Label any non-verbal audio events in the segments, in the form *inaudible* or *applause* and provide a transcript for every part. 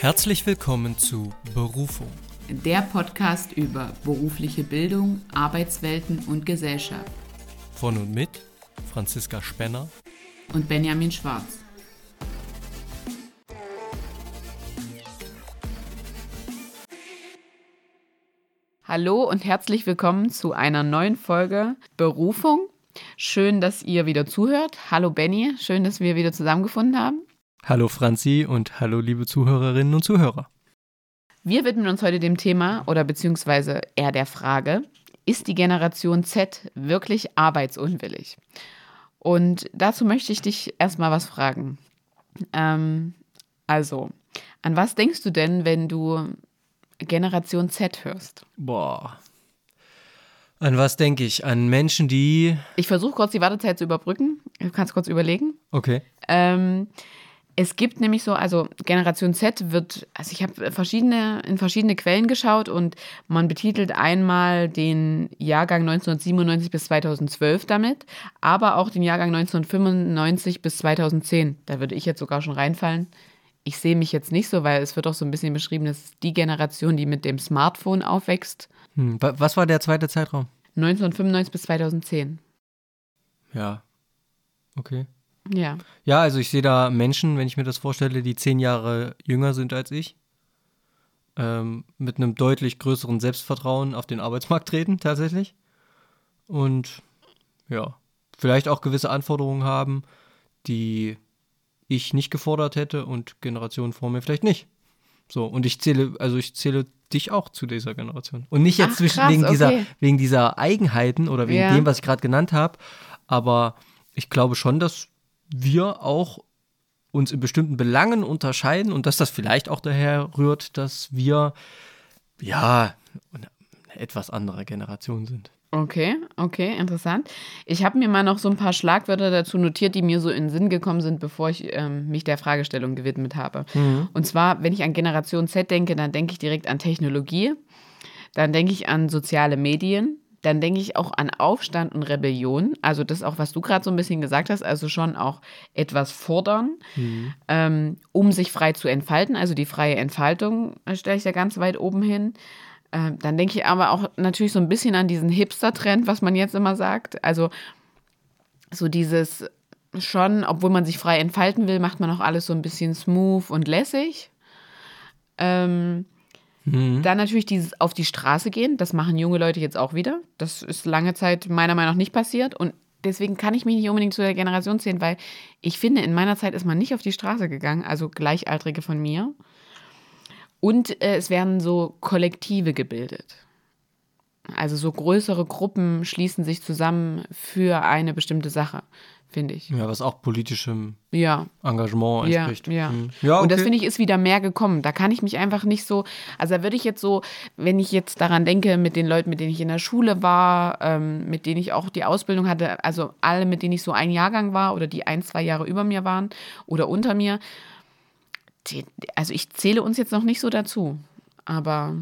Herzlich willkommen zu Berufung. Der Podcast über berufliche Bildung, Arbeitswelten und Gesellschaft. Von und mit Franziska Spenner und Benjamin Schwarz. Hallo und herzlich willkommen zu einer neuen Folge Berufung. Schön, dass ihr wieder zuhört. Hallo Benny, schön, dass wir wieder zusammengefunden haben. Hallo Franzi und hallo liebe Zuhörerinnen und Zuhörer. Wir widmen uns heute dem Thema oder beziehungsweise eher der Frage, ist die Generation Z wirklich arbeitsunwillig? Und dazu möchte ich dich erstmal was fragen. Ähm, also, an was denkst du denn, wenn du Generation Z hörst? Boah. An was denke ich? An Menschen, die. Ich versuche kurz die Wartezeit zu überbrücken. Du kannst kurz überlegen. Okay. Ähm, es gibt nämlich so, also Generation Z wird, also ich habe verschiedene, in verschiedene Quellen geschaut und man betitelt einmal den Jahrgang 1997 bis 2012 damit, aber auch den Jahrgang 1995 bis 2010. Da würde ich jetzt sogar schon reinfallen. Ich sehe mich jetzt nicht so, weil es wird auch so ein bisschen beschrieben, dass die Generation, die mit dem Smartphone aufwächst. Hm, was war der zweite Zeitraum? 1995 bis 2010. Ja. Okay. Ja. Ja, also ich sehe da Menschen, wenn ich mir das vorstelle, die zehn Jahre jünger sind als ich, ähm, mit einem deutlich größeren Selbstvertrauen auf den Arbeitsmarkt treten, tatsächlich. Und ja, vielleicht auch gewisse Anforderungen haben, die ich nicht gefordert hätte und Generationen vor mir vielleicht nicht. So, und ich zähle, also ich zähle dich auch zu dieser Generation. Und nicht jetzt Ach, zwischen, krass, wegen, okay. dieser, wegen dieser Eigenheiten oder wegen Ja. dem, was ich gerade genannt habe, aber ich glaube schon, dass wir auch uns in bestimmten Belangen unterscheiden und dass das vielleicht auch daher rührt, dass wir ja eine etwas andere Generation sind. Okay, okay, interessant. Ich habe mir mal noch so ein paar Schlagwörter dazu notiert, die mir so in den Sinn gekommen sind, bevor ich ähm, mich der Fragestellung gewidmet habe. Und zwar, wenn ich an Generation Z denke, dann denke ich direkt an Technologie, dann denke ich an soziale Medien, dann denke ich auch an Aufstand und Rebellion. Also das auch, was du gerade so ein bisschen gesagt hast, also schon auch etwas fordern, ähm, um sich frei zu entfalten. Also die freie Entfaltung stelle ich da ganz weit oben hin. Ähm, dann denke ich aber auch natürlich so ein bisschen an diesen Hipster-Trend, was man jetzt immer sagt. Also so dieses schon, obwohl man sich frei entfalten will, macht man auch alles so ein bisschen smooth und lässig. Ähm, Dann natürlich dieses auf die Straße gehen, das machen junge Leute jetzt auch wieder. Das ist lange Zeit meiner Meinung nach nicht passiert und deswegen kann ich mich nicht unbedingt zu der Generation zählen, weil ich finde, in meiner Zeit ist man nicht auf die Straße gegangen, also Gleichaltrige von mir. Und äh, es werden so Kollektive gebildet. Also so größere Gruppen schließen sich zusammen für eine bestimmte Sache, finde ich. Ja, was auch politischem Ja, Engagement ja, entspricht. ja. Hm. ja Und das okay. finde ich ist wieder mehr gekommen. Da kann ich mich einfach nicht so, also da würde ich jetzt so, wenn ich jetzt daran denke, mit den Leuten, mit denen ich in der Schule war, ähm, mit denen ich auch die Ausbildung hatte, also alle, mit denen ich so ein Jahrgang war oder die ein, zwei Jahre über mir waren oder unter mir, die, also ich zähle uns jetzt noch nicht so dazu. Aber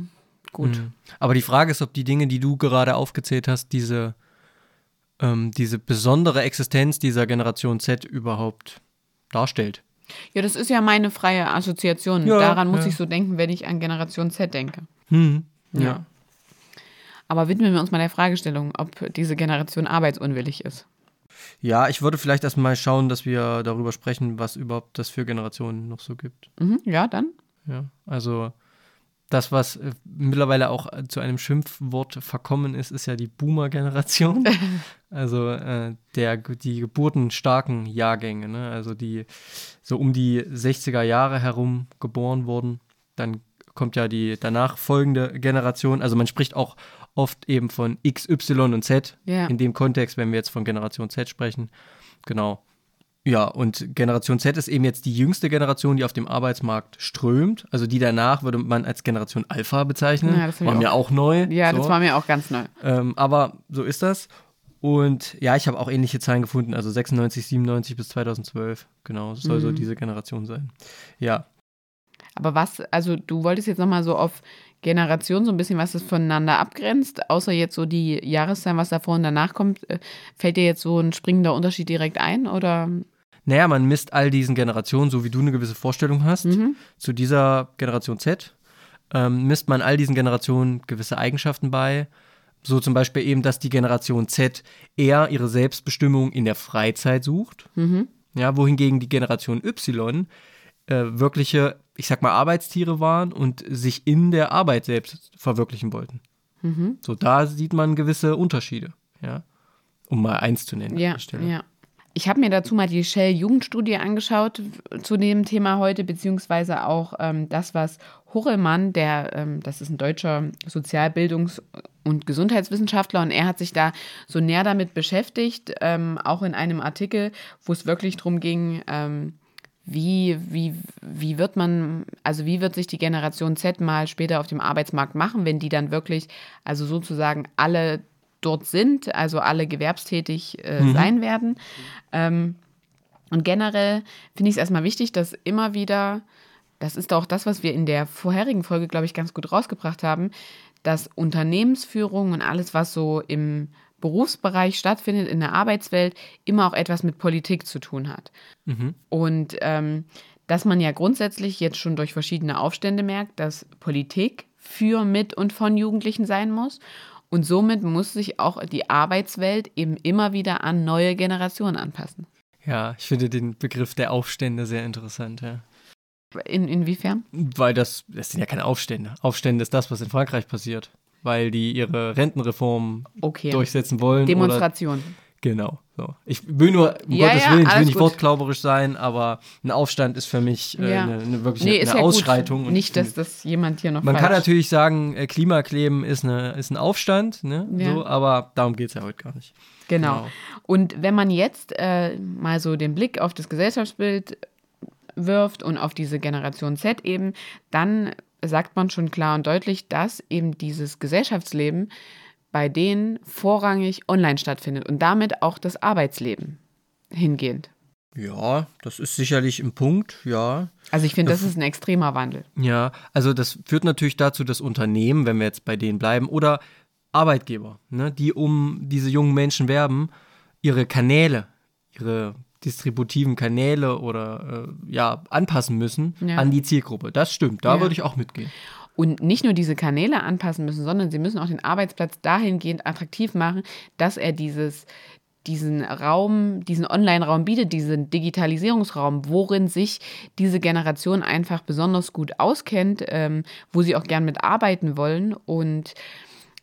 gut. Hm. Aber die Frage ist, ob die Dinge, die du gerade aufgezählt hast, diese, ähm, diese besondere Existenz dieser Generation Z überhaupt darstellt. Ja, das ist ja meine freie Assoziation. Ja, Daran muss ja. ich so denken, wenn ich an Generation Z denke. Hm. Ja. Aber widmen wir uns mal der Fragestellung, ob diese Generation arbeitsunwillig ist. Ja, ich würde vielleicht erstmal schauen, dass wir darüber sprechen, was überhaupt das für Generationen noch so gibt. Mhm, ja, dann. Ja, also das, was äh, mittlerweile auch äh, zu einem Schimpfwort verkommen ist, ist ja die Boomer-Generation. *laughs* also äh, der, die geburtenstarken Jahrgänge, ne? also die so um die 60er Jahre herum geboren wurden. Dann kommt ja die danach folgende Generation. Also man spricht auch oft eben von X, Y und Z Ja. in dem Kontext, wenn wir jetzt von Generation Z sprechen. Genau. Ja, und Generation Z ist eben jetzt die jüngste Generation, die auf dem Arbeitsmarkt strömt. Also die danach würde man als Generation Alpha bezeichnen. Ja, das war mir auch- auch neu. Ja, so. das war mir auch ganz neu. ähm, aber so ist das. Und ja, ich habe auch ähnliche Zahlen gefunden, also 96, 97 bis 2012. Genau, das soll so Mhm. diese Generation sein. Ja, Aber was, also du wolltest jetzt nochmal so auf Generation so ein bisschen, was das voneinander abgrenzt, außer jetzt so die Jahreszahlen, was davor und danach kommt, äh, fällt dir jetzt so ein springender Unterschied direkt ein oder? Naja, man misst all diesen Generationen, so wie du eine gewisse Vorstellung hast, Mhm. zu dieser Generation Z, ähm, misst man all diesen Generationen gewisse Eigenschaften bei. So zum Beispiel eben, dass die Generation Z eher ihre Selbstbestimmung in der Freizeit sucht. Mhm. Ja, wohingegen die Generation Y äh, wirkliche, ich sag mal, Arbeitstiere waren und sich in der Arbeit selbst verwirklichen wollten. Mhm. So, da sieht man gewisse Unterschiede, ja. Um mal eins zu nennen an Ja, der Stelle. ja. Ich habe mir dazu mal die Shell-Jugendstudie angeschaut zu dem Thema heute, beziehungsweise auch ähm, das, was Horelmann, der, ähm, das ist ein deutscher Sozialbildungs- und Gesundheitswissenschaftler, und er hat sich da so näher damit beschäftigt, ähm, auch in einem Artikel, wo es wirklich darum ging, ähm, wie, wie, wie wird man, also wie wird sich die Generation Z mal später auf dem Arbeitsmarkt machen, wenn die dann wirklich, also sozusagen alle dort sind, also alle gewerbstätig äh, sein werden. Ähm, und generell finde ich es erstmal wichtig, dass immer wieder, das ist auch das, was wir in der vorherigen Folge, glaube ich, ganz gut rausgebracht haben, dass Unternehmensführung und alles, was so im Berufsbereich stattfindet, in der Arbeitswelt, immer auch etwas mit Politik zu tun hat. Und ähm, dass man ja grundsätzlich jetzt schon durch verschiedene Aufstände merkt, dass Politik für, mit und von Jugendlichen sein muss. Und somit muss sich auch die Arbeitswelt eben immer wieder an neue Generationen anpassen. Ja, ich finde den Begriff der Aufstände sehr interessant, ja. In, inwiefern? Weil das, das sind ja keine Aufstände. Aufstände ist das, was in Frankreich passiert. Weil die ihre Rentenreform Okay. durchsetzen wollen. Oder, Demonstration. Genau. So. Ich will nur, um Ja, Gottes ja, Willen, ich will nicht gut. wortklauberisch sein, aber ein Aufstand ist für mich äh, Ja. eine, eine wirklich Nee, eine, eine Ausschreitung. Nicht, ich dass das jemand hier noch Man kann natürlich sagen, äh, Klimakleben ist, eine, ist ein Aufstand, ne? So, aber darum geht es ja heute gar nicht. Genau. Genau. Und wenn man jetzt äh, mal so den Blick auf das Gesellschaftsbild wirft und auf diese Generation Z eben, dann sagt man schon klar und deutlich, dass eben dieses Gesellschaftsleben bei denen vorrangig online stattfindet und damit auch das Arbeitsleben hingehend. Ja, das ist sicherlich ein Punkt, ja. Also ich finde, das ist ein extremer Wandel. Ja, also das führt natürlich dazu, dass Unternehmen, wenn wir jetzt bei denen bleiben, oder Arbeitgeber, ne, die um diese jungen Menschen werben, ihre Kanäle, ihre distributiven Kanäle oder äh, ja, anpassen müssen Ja. an die Zielgruppe. Das stimmt, da Ja. würde ich auch mitgehen. Und nicht nur diese Kanäle anpassen müssen, sondern sie müssen auch den Arbeitsplatz dahingehend attraktiv machen, dass er dieses, diesen Raum, diesen Online-Raum bietet, diesen Digitalisierungsraum, worin sich diese Generation einfach besonders gut auskennt, ähm, wo sie auch gern mitarbeiten wollen. Und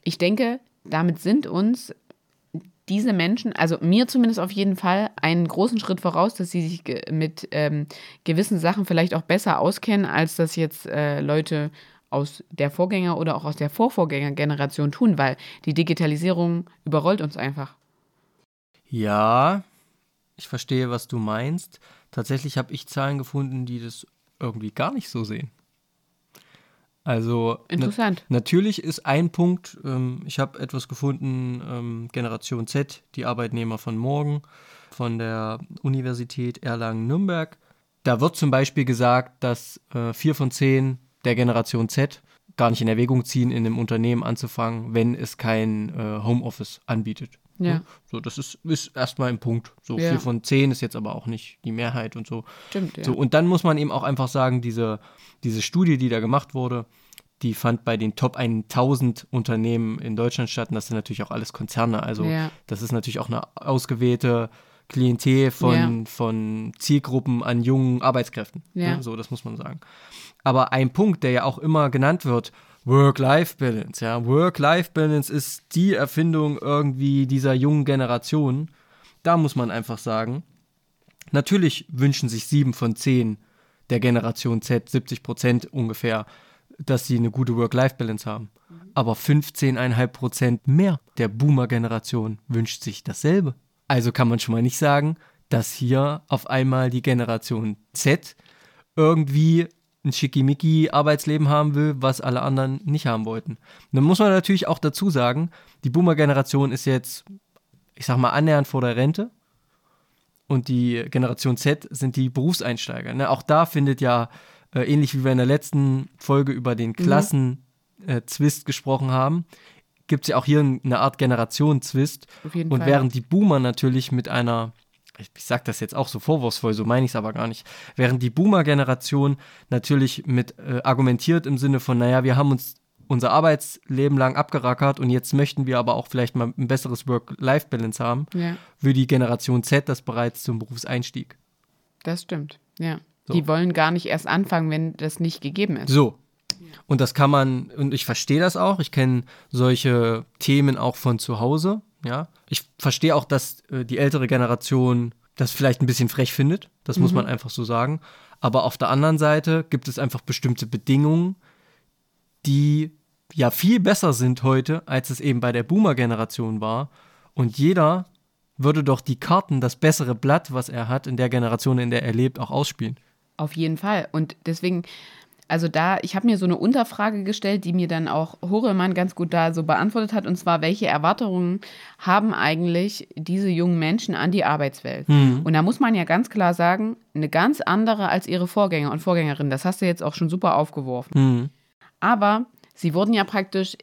ich denke, damit sind uns diese Menschen, also mir zumindest auf jeden Fall, einen großen Schritt voraus, dass sie sich mit ähm, gewissen Sachen vielleicht auch besser auskennen, als das jetzt äh, Leute aus der Vorgänger- oder auch aus der Vorvorgängergeneration tun, weil die Digitalisierung überrollt uns einfach. Ja, ich verstehe, was du meinst. Tatsächlich habe ich Zahlen gefunden, die das irgendwie gar nicht so sehen. Also na- Interessant. natürlich ist ein Punkt, ähm, ich habe etwas gefunden, ähm, Generation Z, die Arbeitnehmer von morgen, von der Universität Erlangen-Nürnberg. Da wird zum Beispiel gesagt, dass äh, vier von zehn der Generation Z gar nicht in Erwägung ziehen, in einem Unternehmen anzufangen, wenn es kein äh, Homeoffice anbietet. Ja. So, das ist, ist erstmal ein Punkt. So, Ja. vier von zehn ist jetzt aber auch nicht die Mehrheit und so. Stimmt, ja. So, und dann muss man eben auch einfach sagen, diese, diese Studie, die da gemacht wurde, die fand bei den Top 1000 Unternehmen in Deutschland statt. Und das sind natürlich auch alles Konzerne. Also Ja. das ist natürlich auch eine ausgewählte Klientel von, Ja. von Zielgruppen an jungen Arbeitskräften. Ja. Ne? So, das muss man sagen. Aber ein Punkt, der ja auch immer genannt wird, Work-Life-Balance. Ja? Work-Life-Balance ist die Erfindung irgendwie dieser jungen Generation. Da muss man einfach sagen, Natürlich wünschen sich sieben von zehn der Generation Z, 70 Prozent ungefähr, dass sie eine gute Work-Life-Balance haben. Aber 15,5 Prozent mehr der Boomer-Generation wünscht sich dasselbe. Also kann man schon mal nicht sagen, dass hier auf einmal die Generation Z irgendwie ein Schickimicki-Arbeitsleben haben will, was alle anderen nicht haben wollten. Und dann muss man natürlich auch dazu sagen, die Boomer-Generation ist jetzt, ich sag mal, annähernd vor der Rente und die Generation Z sind die Berufseinsteiger. Ne? Auch da findet ja, äh, ähnlich wie wir in der letzten Folge über den Klassen-Zwist gesprochen haben, gibt es ja auch hier eine Art jeden Und Fall. während die Boomer natürlich mit einer ich, ich sage das jetzt auch so vorwurfsvoll, so meine ich es aber gar nicht, während die Boomer-Generation natürlich mit äh, argumentiert im Sinne von, naja, wir haben uns unser Arbeitsleben lang abgerackert und jetzt möchten wir aber auch vielleicht mal ein besseres Work-Life-Balance haben, Ja. für die Generation Z das bereits zum Berufseinstieg. Das stimmt, ja. So. Die wollen gar nicht erst anfangen, wenn das nicht gegeben ist. So. Und das kann man, und ich verstehe das auch, ich kenne solche Themen auch von zu Hause, ja. Ich verstehe auch, dass äh, die ältere Generation das vielleicht ein bisschen frech findet, das muss man einfach so sagen. Aber auf der anderen Seite gibt es einfach bestimmte Bedingungen, die ja viel besser sind heute, als es eben bei der Boomer-Generation war. Und jeder würde doch die Karten, das bessere Blatt, was er hat, in der Generation, in der er lebt, auch ausspielen. Auf jeden Fall. Und deswegen, also da, ich habe mir so eine Unterfrage gestellt, die mir dann auch Horemann ganz gut da so beantwortet hat. Und zwar, welche Erwartungen haben eigentlich diese jungen Menschen an die Arbeitswelt? Und da muss man ja ganz klar sagen, eine ganz andere als ihre Vorgänger und Vorgängerinnen. Das hast du jetzt auch schon super aufgeworfen. Mhm. Aber sie wurden ja praktisch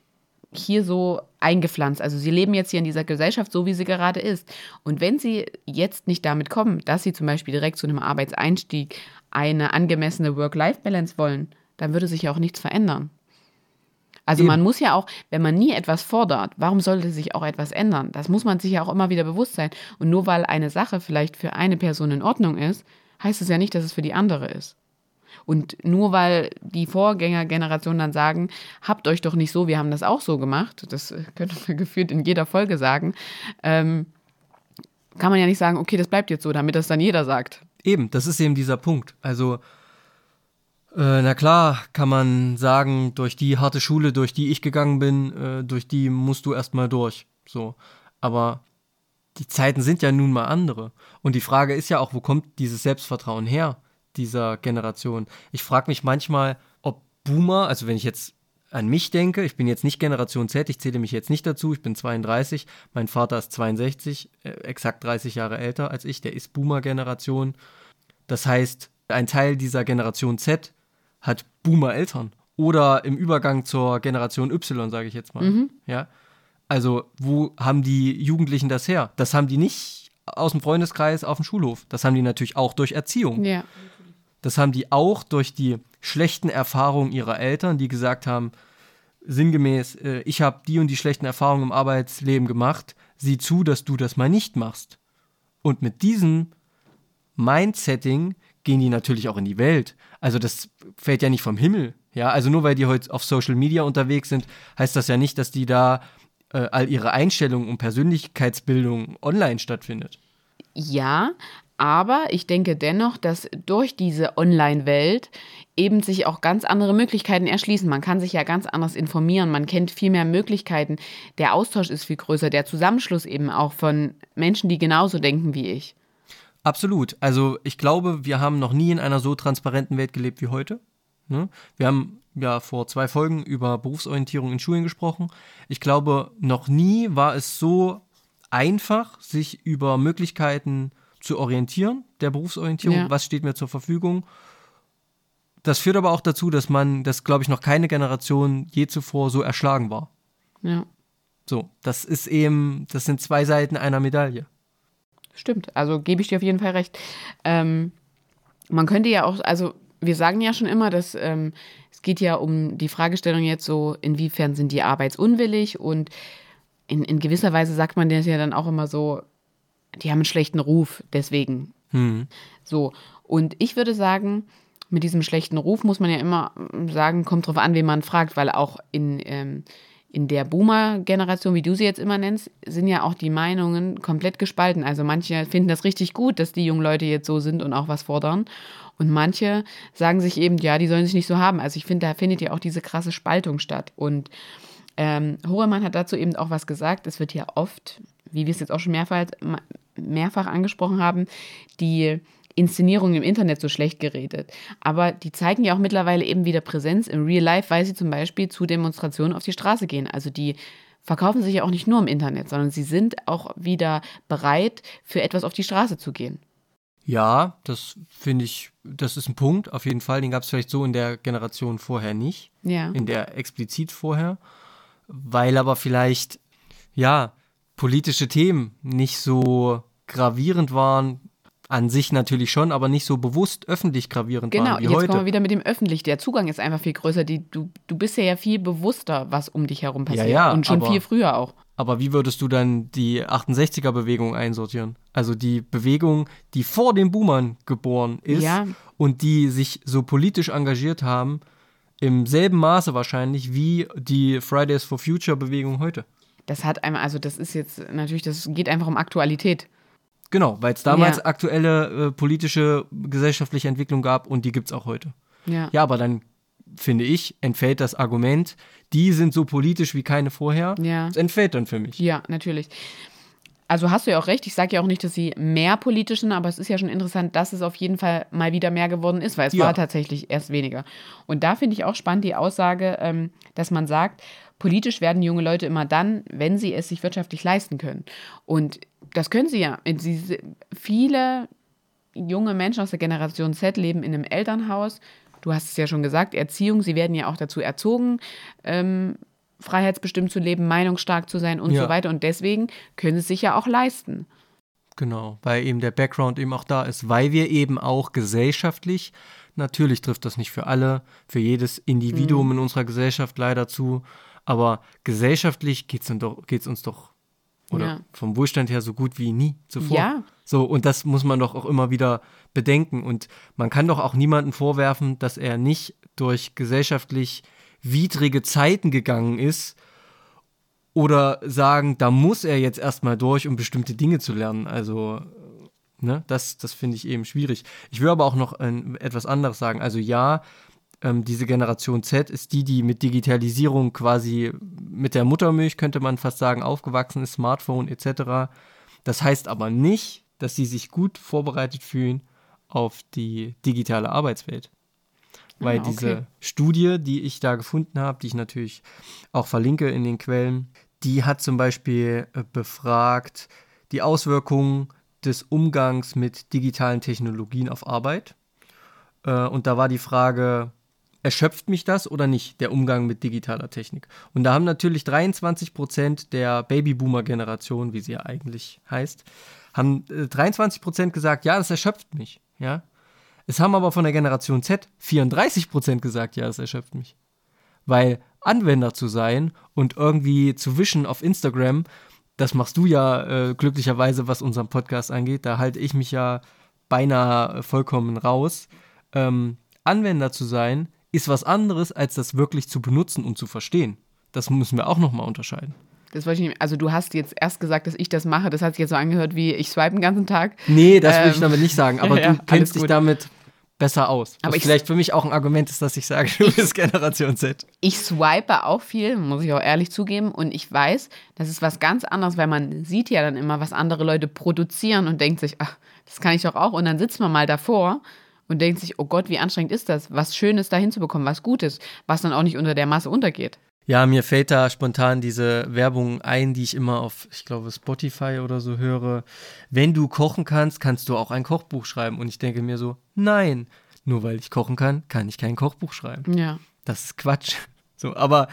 hier so eingepflanzt. Also sie leben jetzt hier in dieser Gesellschaft so, wie sie gerade ist. Und wenn sie jetzt nicht damit kommen, dass sie zum Beispiel direkt zu einem Arbeitseinstieg eine angemessene Work-Life-Balance wollen, dann würde sich ja auch nichts verändern. Also Eben. man muss ja auch, wenn man nie etwas fordert, warum sollte sich auch etwas ändern? Das muss man sich ja auch immer wieder bewusst sein. Und nur weil eine Sache vielleicht für eine Person in Ordnung ist, heißt es ja nicht, dass es für die andere ist. Und nur weil die Vorgängergeneration dann sagen, habt euch doch nicht so, wir haben das auch so gemacht, das könnte man *laughs* gefühlt in jeder Folge sagen, ähm, kann man ja nicht sagen, okay, das bleibt jetzt so, damit das dann jeder sagt. Eben, das ist eben dieser Punkt. Also, äh, na klar, kann man sagen, durch die harte Schule, durch die ich gegangen bin, äh, durch die musst du erstmal durch. So. Aber die Zeiten sind ja nun mal andere. Und die Frage ist ja auch, wo kommt dieses Selbstvertrauen her, dieser Generation? Ich frage mich manchmal, ob Boomer, also wenn ich jetzt an mich denke, ich bin jetzt nicht Generation Z, ich zähle mich jetzt nicht dazu, ich bin 32, mein Vater ist 62, äh, exakt 30 Jahre älter als ich, der ist Boomer-Generation. Das heißt, ein Teil dieser Generation Z hat Boomer-Eltern. Oder im Übergang zur Generation Y, sage ich jetzt mal. Ja. Also, wo haben die Jugendlichen das her? Das haben die nicht aus dem Freundeskreis auf dem Schulhof. Das haben die natürlich auch durch Erziehung. Ja. Das haben die auch durch die schlechten Erfahrungen ihrer Eltern, die gesagt haben, sinngemäß, äh, ich habe die und die schlechten Erfahrungen im Arbeitsleben gemacht, sieh zu, dass du das mal nicht machst. Und mit diesem Mindsetting gehen die natürlich auch in die Welt. Also das fällt ja nicht vom Himmel. Ja, also nur weil die heute auf Social Media unterwegs sind, heißt das ja nicht, dass die da äh, all ihre Einstellungen und Persönlichkeitsbildung online stattfindet. Ja, aber ich denke dennoch, dass durch diese Online-Welt eben sich auch ganz andere Möglichkeiten erschließen. Man kann sich ja ganz anders informieren, man kennt viel mehr Möglichkeiten. Der Austausch ist viel größer, der Zusammenschluss eben auch von Menschen, die genauso denken wie ich. Absolut. Also ich glaube, wir haben noch nie in einer so transparenten Welt gelebt wie heute. Ne? Wir haben ja vor zwei Folgen über Berufsorientierung in Schulen gesprochen. Ich glaube, noch nie war es so einfach, sich über Möglichkeiten zu orientieren, der Berufsorientierung, Ja. was steht mir zur Verfügung. Das führt aber auch dazu, dass man, dass glaube ich noch keine Generation je zuvor so erschlagen war. Ja, So, das ist eben, das sind zwei Seiten einer Medaille. Stimmt. Also gebe ich dir auf jeden Fall recht. Ähm, man könnte ja auch, also wir sagen ja schon immer, dass ähm, es geht ja um die Fragestellung jetzt so, inwiefern sind die arbeitsunwillig und in, in gewisser Weise sagt man das ja dann auch immer so, die haben einen schlechten Ruf, deswegen Hm. So, und ich würde sagen, mit diesem schlechten Ruf muss man ja immer mm, sagen, kommt drauf an, wen man fragt, weil auch in, ähm, in der Boomer-Generation, wie du sie jetzt immer nennst, sind ja auch die Meinungen komplett gespalten. Also manche finden das richtig gut, dass die jungen Leute jetzt so sind und auch was fordern. Und manche sagen sich eben, ja, die sollen sich nicht so haben. Also ich finde, da findet ja auch diese krasse Spaltung statt. Und ähm, Horemann hat dazu eben auch was gesagt. Es wird ja oft, wie wir es jetzt auch schon mehrfach, mehrfach angesprochen haben, die Inszenierung im Internet so schlecht geredet. Aber die zeigen ja auch mittlerweile eben wieder Präsenz im Real Life, weil sie zum Beispiel zu Demonstrationen auf die Straße gehen. Also die verkaufen sich ja auch nicht nur im Internet, sondern sie sind auch wieder bereit, für etwas auf die Straße zu gehen. Ja, das finde ich, das ist ein Punkt, auf jeden Fall. Den gab es vielleicht so in der Generation vorher nicht, Ja. in der explizit vorher, weil aber vielleicht, ja, politische Themen nicht so gravierend waren, an sich natürlich schon, aber nicht so bewusst öffentlich gravierend genau, waren wie jetzt heute. kommen wir wieder mit dem öffentlich. Der Zugang ist einfach viel größer. Die, du, du bist ja, ja viel bewusster, was um dich herum passiert. Ja, ja, Und schon aber- viel früher auch. Aber wie würdest du dann die 68er-Bewegung einsortieren? Also die Bewegung, die vor den Boomern geboren ist Ja. und die sich so politisch engagiert haben, im selben Maße wahrscheinlich wie die Fridays for Future-Bewegung heute. Das hat einmal, also das ist jetzt natürlich, das geht einfach um Aktualität. Genau, weil es damals Ja. aktuelle äh, politische, gesellschaftliche Entwicklung gab und die gibt es auch heute. Ja. Ja, aber dann finde ich, entfällt das Argument, die sind so politisch wie keine vorher. Ja. Das entfällt dann für mich. Ja, natürlich. Also hast du ja auch recht. Ich sage ja auch nicht, dass sie mehr politisch sind, aber es ist ja schon interessant, dass es auf jeden Fall mal wieder mehr geworden ist, weil es Ja. war tatsächlich erst weniger. Und da finde ich auch spannend die Aussage, ähm, dass man sagt, politisch werden junge Leute immer dann, wenn sie es sich wirtschaftlich leisten können. Und das können sie ja. Sie, viele junge Menschen aus der Generation Z leben in einem Elternhaus. Du hast es ja schon gesagt, Erziehung, sie werden ja auch dazu erzogen, ähm, freiheitsbestimmt zu leben, meinungsstark zu sein und Ja. so weiter. Und deswegen können sie es sich ja auch leisten. Genau, weil eben der Background eben auch da ist, weil wir eben auch gesellschaftlich, natürlich trifft das nicht für alle, für jedes Individuum Mhm. in unserer Gesellschaft leider zu, aber gesellschaftlich geht es geht's uns doch, oder Ja. vom Wohlstand her so gut wie nie zuvor. Ja. So, und das muss man doch auch immer wieder bedenken. Und man kann doch auch niemandem vorwerfen, dass er nicht durch gesellschaftlich widrige Zeiten gegangen ist, oder sagen, da muss er jetzt erstmal durch, um bestimmte Dinge zu lernen. Also, ne, das, das finde ich eben schwierig. Ich will aber auch noch ähm, etwas anderes sagen. Also ja, ähm, diese Generation Z ist die, die mit Digitalisierung quasi mit der Muttermilch, könnte man fast sagen, aufgewachsen ist, Smartphone etc. Das heißt aber nicht, dass sie sich gut vorbereitet fühlen auf die digitale Arbeitswelt. Weil Ah, okay. diese Studie, die ich da gefunden habe, die ich natürlich auch verlinke in den Quellen, die hat zum Beispiel äh, befragt die Auswirkungen des Umgangs mit digitalen Technologien auf Arbeit. Äh, und da war die Frage, erschöpft mich das oder nicht, der Umgang mit digitaler Technik? Und da haben natürlich 23 Prozent der Babyboomer-Generation, wie sie ja eigentlich heißt, haben äh, 23 Prozent gesagt, ja, das erschöpft mich. Ja, es haben aber von der Generation Z 34 Prozent gesagt, ja, das erschöpft mich. Weil Anwender zu sein und irgendwie zu wischen auf Instagram, das machst du ja äh, glücklicherweise, was unseren Podcast angeht. Da halte ich mich ja beinahe vollkommen raus. Ähm, Anwender zu sein, ist was anderes, als das wirklich zu benutzen und zu verstehen. Das müssen wir auch nochmal unterscheiden. Das wollte ich nicht. Also du hast jetzt erst gesagt, dass ich das mache. Das hat sich jetzt so angehört wie ich swipe den ganzen Tag. Nee, das will ich Ähm, damit nicht sagen, aber *laughs* ja, du kennst dich damit besser aus. Aber Was ich- vielleicht für mich auch ein Argument ist, dass ich sage, du bist Generation Z. Ich swipe auch viel, muss ich auch ehrlich zugeben. Und ich weiß, das ist was ganz anderes, weil man sieht ja dann immer, was andere Leute produzieren und denkt sich, ach, das kann ich doch auch. Und dann sitzt man mal davor und denkt sich, oh Gott, wie anstrengend ist das? Was Schönes da hinzubekommen, was Gutes, was dann auch nicht unter der Masse untergeht. Ja, mir fällt da spontan diese Werbung ein, die ich immer auf, ich glaube, Spotify oder so höre. Wenn du kochen kannst, kannst du auch ein Kochbuch schreiben. Und ich denke mir so, nein, nur weil ich kochen kann, kann ich kein Kochbuch schreiben. Ja. Das ist Quatsch. So, aber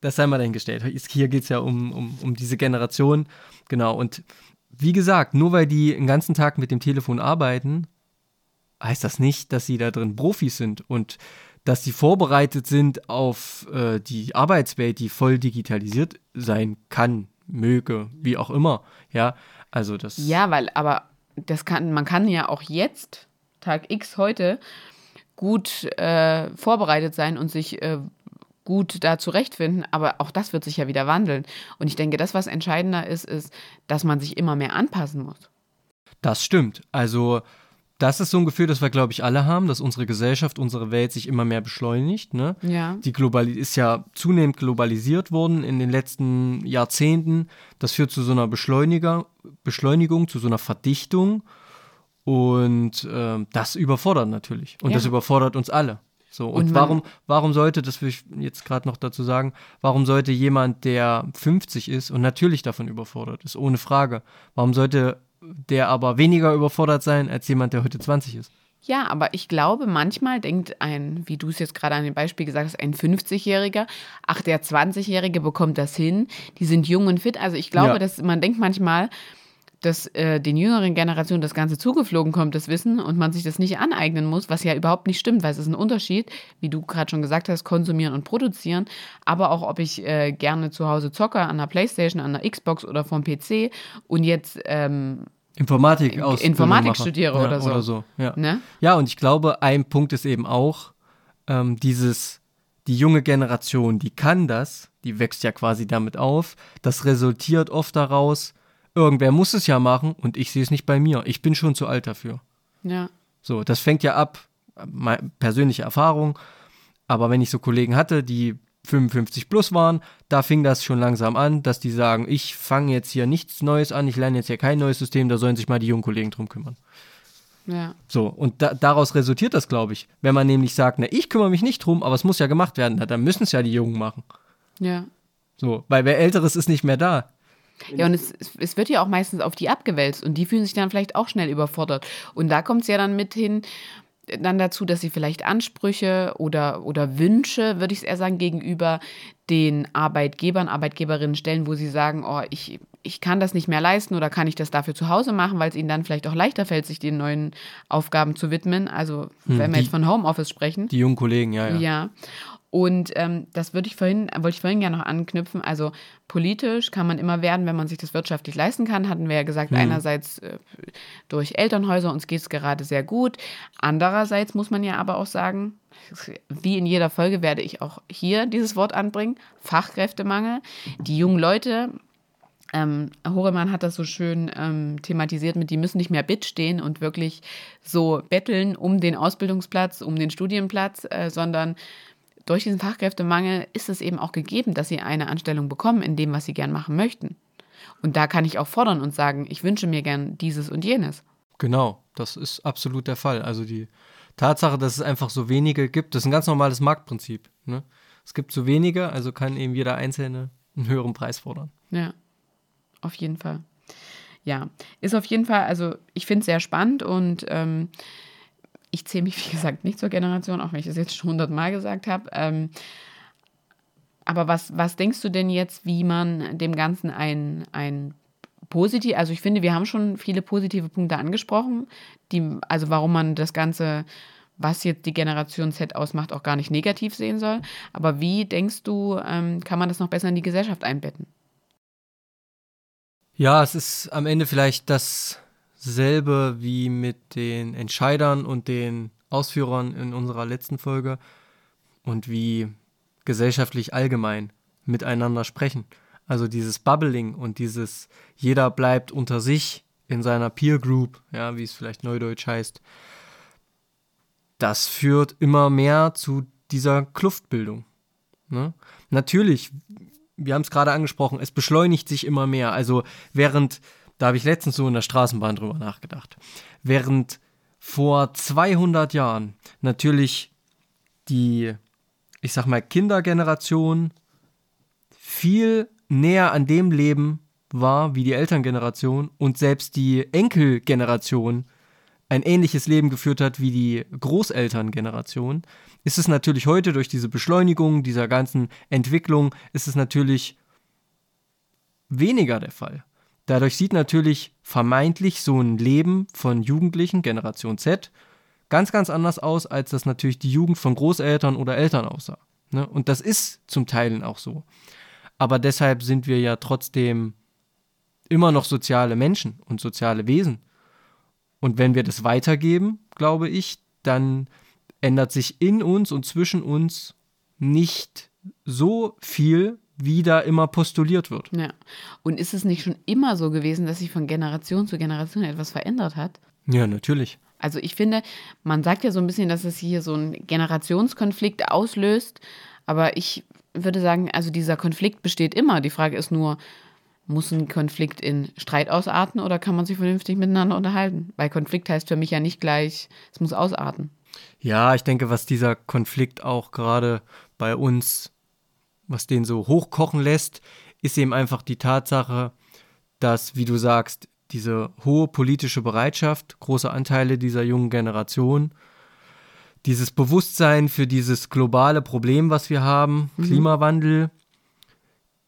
das sei mal dahingestellt. Hier geht es ja um, um, um diese Generation. Genau. Und wie gesagt, nur weil die den ganzen Tag mit dem Telefon arbeiten, heißt das nicht, dass sie da drin Profis sind und dass sie vorbereitet sind auf äh, die Arbeitswelt, die voll digitalisiert sein kann, möge, wie auch immer. Ja, also das. Ja, weil, aber das kann, man kann ja auch jetzt, Tag X heute, gut äh, vorbereitet sein und sich äh, gut da zurechtfinden, aber auch das wird sich ja wieder wandeln. Und ich denke, das, was entscheidender ist, ist, dass man sich immer mehr anpassen muss. Das stimmt. Also, das ist so ein Gefühl, das wir, glaube ich, alle haben, dass unsere Gesellschaft, unsere Welt sich immer mehr beschleunigt. Ne? Ja. Die Globali ist ja zunehmend globalisiert worden in den letzten Jahrzehnten. Das führt zu so einer Beschleuniger Beschleunigung, zu so einer Verdichtung. Und ähm, das überfordert natürlich. Und Ja. das überfordert uns alle. So, und, Und warum, warum sollte, das will ich jetzt gerade noch dazu sagen, warum sollte jemand, der 50 ist und natürlich davon überfordert ist, ohne Frage, warum sollte der aber weniger überfordert sein als jemand, der heute 20 ist? Ja, aber ich glaube, manchmal denkt ein, wie du es jetzt gerade an dem Beispiel gesagt hast, ein 50-Jähriger, ach, der 20-Jährige bekommt das hin, die sind jung und fit. Also ich glaube, Ja. dass man denkt manchmal, dass äh, den jüngeren Generationen das Ganze zugeflogen kommt, das Wissen, und man sich das nicht aneignen muss, was ja überhaupt nicht stimmt, weil es ist ein Unterschied, wie du gerade schon gesagt hast, konsumieren und produzieren, aber auch, ob ich äh, gerne zu Hause zocke, an der Playstation, an der Xbox oder vom PC und jetzt ähm, Informatik aus Informatik studiere ja, oder so. Oder so ja. Ne? ja, und ich glaube, ein Punkt ist eben auch ähm, dieses, die junge Generation, die kann das, die wächst ja quasi damit auf. Das resultiert oft daraus, irgendwer muss es ja machen und ich sehe es nicht bei mir. Ich bin schon zu alt dafür. Ja. So, das fängt ja ab, persönliche Erfahrung. Aber wenn ich so Kollegen hatte, die 55 plus waren, da fing das schon langsam an, dass die sagen, ich fange jetzt hier nichts Neues an, ich lerne jetzt hier kein neues System, da sollen sich mal die jungen Kollegen drum kümmern. Ja. So, und da, daraus resultiert das, glaube ich. Wenn man nämlich sagt, na, ich kümmere mich nicht drum, aber es muss ja gemacht werden, na, dann müssen es ja die Jungen machen. Ja. So, weil wer Älteres ist nicht mehr da. Ja, und es, es wird ja auch meistens auf die abgewälzt und die fühlen sich dann vielleicht auch schnell überfordert. Und da kommt es ja dann mit hin, dann dazu, dass sie vielleicht Ansprüche oder, oder Wünsche, würde ich es eher sagen, gegenüber den Arbeitgebern, Arbeitgeberinnen stellen, wo sie sagen, oh, ich, ich kann das nicht mehr leisten oder kann ich das dafür zu Hause machen, weil es ihnen dann vielleicht auch leichter fällt, sich den neuen Aufgaben zu widmen. Also hm, wenn wir die, jetzt von Homeoffice sprechen. Die jungen Kollegen, ja, ja. Ja. Und ähm, das würde ich vorhin, wollte ich vorhin gerne noch anknüpfen. Also politisch kann man immer werden, wenn man sich das wirtschaftlich leisten kann, hatten wir ja gesagt, mhm. einerseits äh, durch Elternhäuser, uns geht es gerade sehr gut. Andererseits muss man ja aber auch sagen, wie in jeder Folge werde ich auch hier dieses Wort anbringen, Fachkräftemangel. Die jungen Leute, ähm, Horemann hat das so schön ähm, thematisiert mit, die müssen nicht mehr Bit stehen und wirklich so betteln um den Ausbildungsplatz, um den Studienplatz, äh, sondern durch diesen Fachkräftemangel ist es eben auch gegeben, dass sie eine Anstellung bekommen in dem, was sie gern machen möchten. Und da kann ich auch fordern und sagen, ich wünsche mir gern dieses und jenes. Genau, das ist absolut der Fall. Also die Tatsache, dass es einfach so wenige gibt, das ist ein ganz normales Marktprinzip. Ne? Es gibt so wenige, also kann eben jeder Einzelne einen höheren Preis fordern. Ja, auf jeden Fall. Ja, ist auf jeden Fall, also ich finde es sehr spannend und ähm, ich zähle mich, wie gesagt, nicht zur Generation, auch wenn ich das jetzt schon hundertmal gesagt habe. Ähm, aber was, was denkst du denn jetzt, wie man dem Ganzen ein, ein positiv, also ich finde, wir haben schon viele positive Punkte angesprochen, die, also warum man das Ganze, was jetzt die Generation Z ausmacht, auch gar nicht negativ sehen soll. Aber wie denkst du, ähm, kann man das noch besser in die Gesellschaft einbetten? Ja, es ist am Ende vielleicht das selbe wie mit den Entscheidern und den Ausführern in unserer letzten Folge und wie gesellschaftlich allgemein miteinander sprechen. Also dieses Bubbling und dieses jeder bleibt unter sich in seiner Peer Group, ja, wie es vielleicht neudeutsch heißt. Das führt immer mehr zu dieser Kluftbildung. Ne? Natürlich, wir haben es gerade angesprochen, es beschleunigt sich immer mehr. Also während da habe ich letztens so in der Straßenbahn drüber nachgedacht. Während vor 200 Jahren natürlich die, ich sag mal, Kindergeneration viel näher an dem Leben war wie die Elterngeneration und selbst die Enkelgeneration ein ähnliches Leben geführt hat wie die Großelterngeneration, ist es natürlich heute durch diese Beschleunigung dieser ganzen Entwicklung, ist es natürlich weniger der Fall. Dadurch sieht natürlich vermeintlich so ein Leben von Jugendlichen, Generation Z, ganz, ganz anders aus, als das natürlich die Jugend von Großeltern oder Eltern aussah. Ne? Und das ist zum Teil auch so. Aber deshalb sind wir ja trotzdem immer noch soziale Menschen und soziale Wesen. Und wenn wir das weitergeben, glaube ich, dann ändert sich in uns und zwischen uns nicht so viel, wie da immer postuliert wird. Ja. Und ist es nicht schon immer so gewesen, dass sich von Generation zu Generation etwas verändert hat? Ja, natürlich. Also ich finde, man sagt ja so ein bisschen, dass es hier so einen Generationskonflikt auslöst, aber ich würde sagen, also dieser Konflikt besteht immer. Die Frage ist nur, muss ein Konflikt in Streit ausarten oder kann man sich vernünftig miteinander unterhalten? Weil Konflikt heißt für mich ja nicht gleich, es muss ausarten. Ja, ich denke, was dieser Konflikt auch gerade bei uns was den so hochkochen lässt, ist eben einfach die Tatsache, dass, wie du sagst, diese hohe politische Bereitschaft, große Anteile dieser jungen Generation, dieses Bewusstsein für dieses globale Problem, was wir haben, mhm. Klimawandel,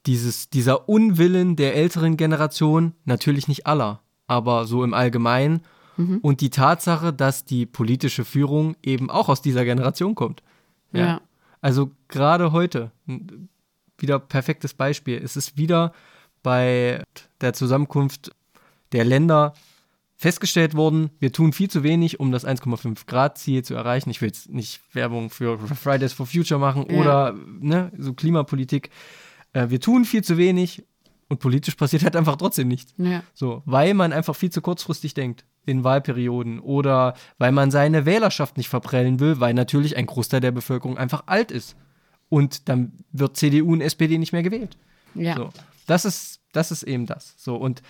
dieses, dieser Unwillen der älteren Generation, natürlich nicht aller, aber so im Allgemeinen. Mhm. Und die Tatsache, dass die politische Führung eben auch aus dieser Generation kommt. Ja. ja. Also gerade heute, wieder perfektes Beispiel. Es ist wieder bei der Zusammenkunft der Länder festgestellt worden, wir tun viel zu wenig, um das 1,5 Grad Ziel zu erreichen. Ich will jetzt nicht Werbung für Fridays for Future machen ja. oder ne, so Klimapolitik. Äh, wir tun viel zu wenig und politisch passiert halt einfach trotzdem nichts. Ja. So, weil man einfach viel zu kurzfristig denkt in Wahlperioden oder weil man seine Wählerschaft nicht verprellen will, weil natürlich ein Großteil der Bevölkerung einfach alt ist. Und dann wird CDU und SPD nicht mehr gewählt. Ja. So, das ist, das ist eben das. So, und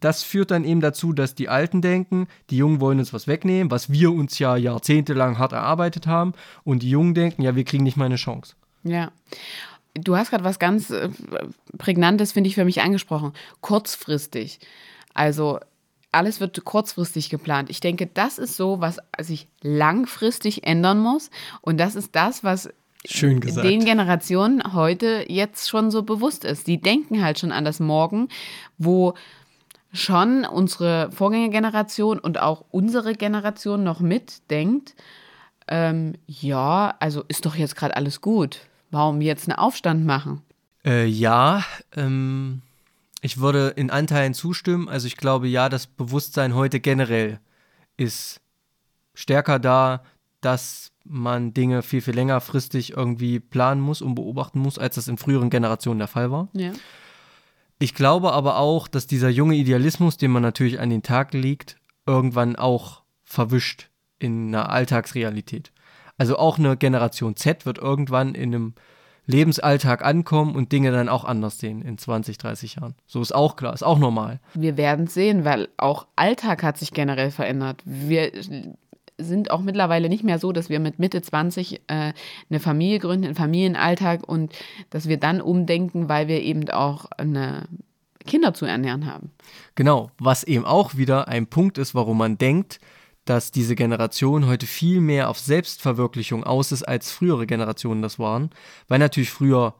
das führt dann eben dazu, dass die Alten denken, die Jungen wollen uns was wegnehmen, was wir uns ja jahrzehntelang hart erarbeitet haben. Und die Jungen denken, ja, wir kriegen nicht mal eine Chance. Ja. Du hast gerade was ganz äh, Prägnantes, finde ich, für mich angesprochen. Kurzfristig. Also alles wird kurzfristig geplant. Ich denke, das ist so, was sich langfristig ändern muss. Und das ist das, was Schön gesagt. den Generationen heute jetzt schon so bewusst ist. Die denken halt schon an das Morgen, wo schon unsere Vorgängergeneration und auch unsere Generation noch mitdenkt, ähm, ja, also ist doch jetzt gerade alles gut. Warum jetzt einen Aufstand machen? Äh, ja, ähm, ich würde in Anteilen zustimmen. Also ich glaube, ja, das Bewusstsein heute generell ist stärker da, dass man Dinge viel, viel längerfristig irgendwie planen muss und beobachten muss, als das in früheren Generationen der Fall war. Ja. Ich glaube aber auch, dass dieser junge Idealismus, den man natürlich an den Tag legt, irgendwann auch verwischt in einer Alltagsrealität. Also auch eine Generation Z wird irgendwann in einem Lebensalltag ankommen und Dinge dann auch anders sehen in 20, 30 Jahren. So ist auch klar, ist auch normal. Wir werden sehen, weil auch Alltag hat sich generell verändert. Wir sind auch mittlerweile nicht mehr so, dass wir mit Mitte 20 äh, eine Familie gründen, einen Familienalltag und dass wir dann umdenken, weil wir eben auch eine Kinder zu ernähren haben. Genau, was eben auch wieder ein Punkt ist, warum man denkt, dass diese Generation heute viel mehr auf Selbstverwirklichung aus ist, als frühere Generationen das waren, weil natürlich früher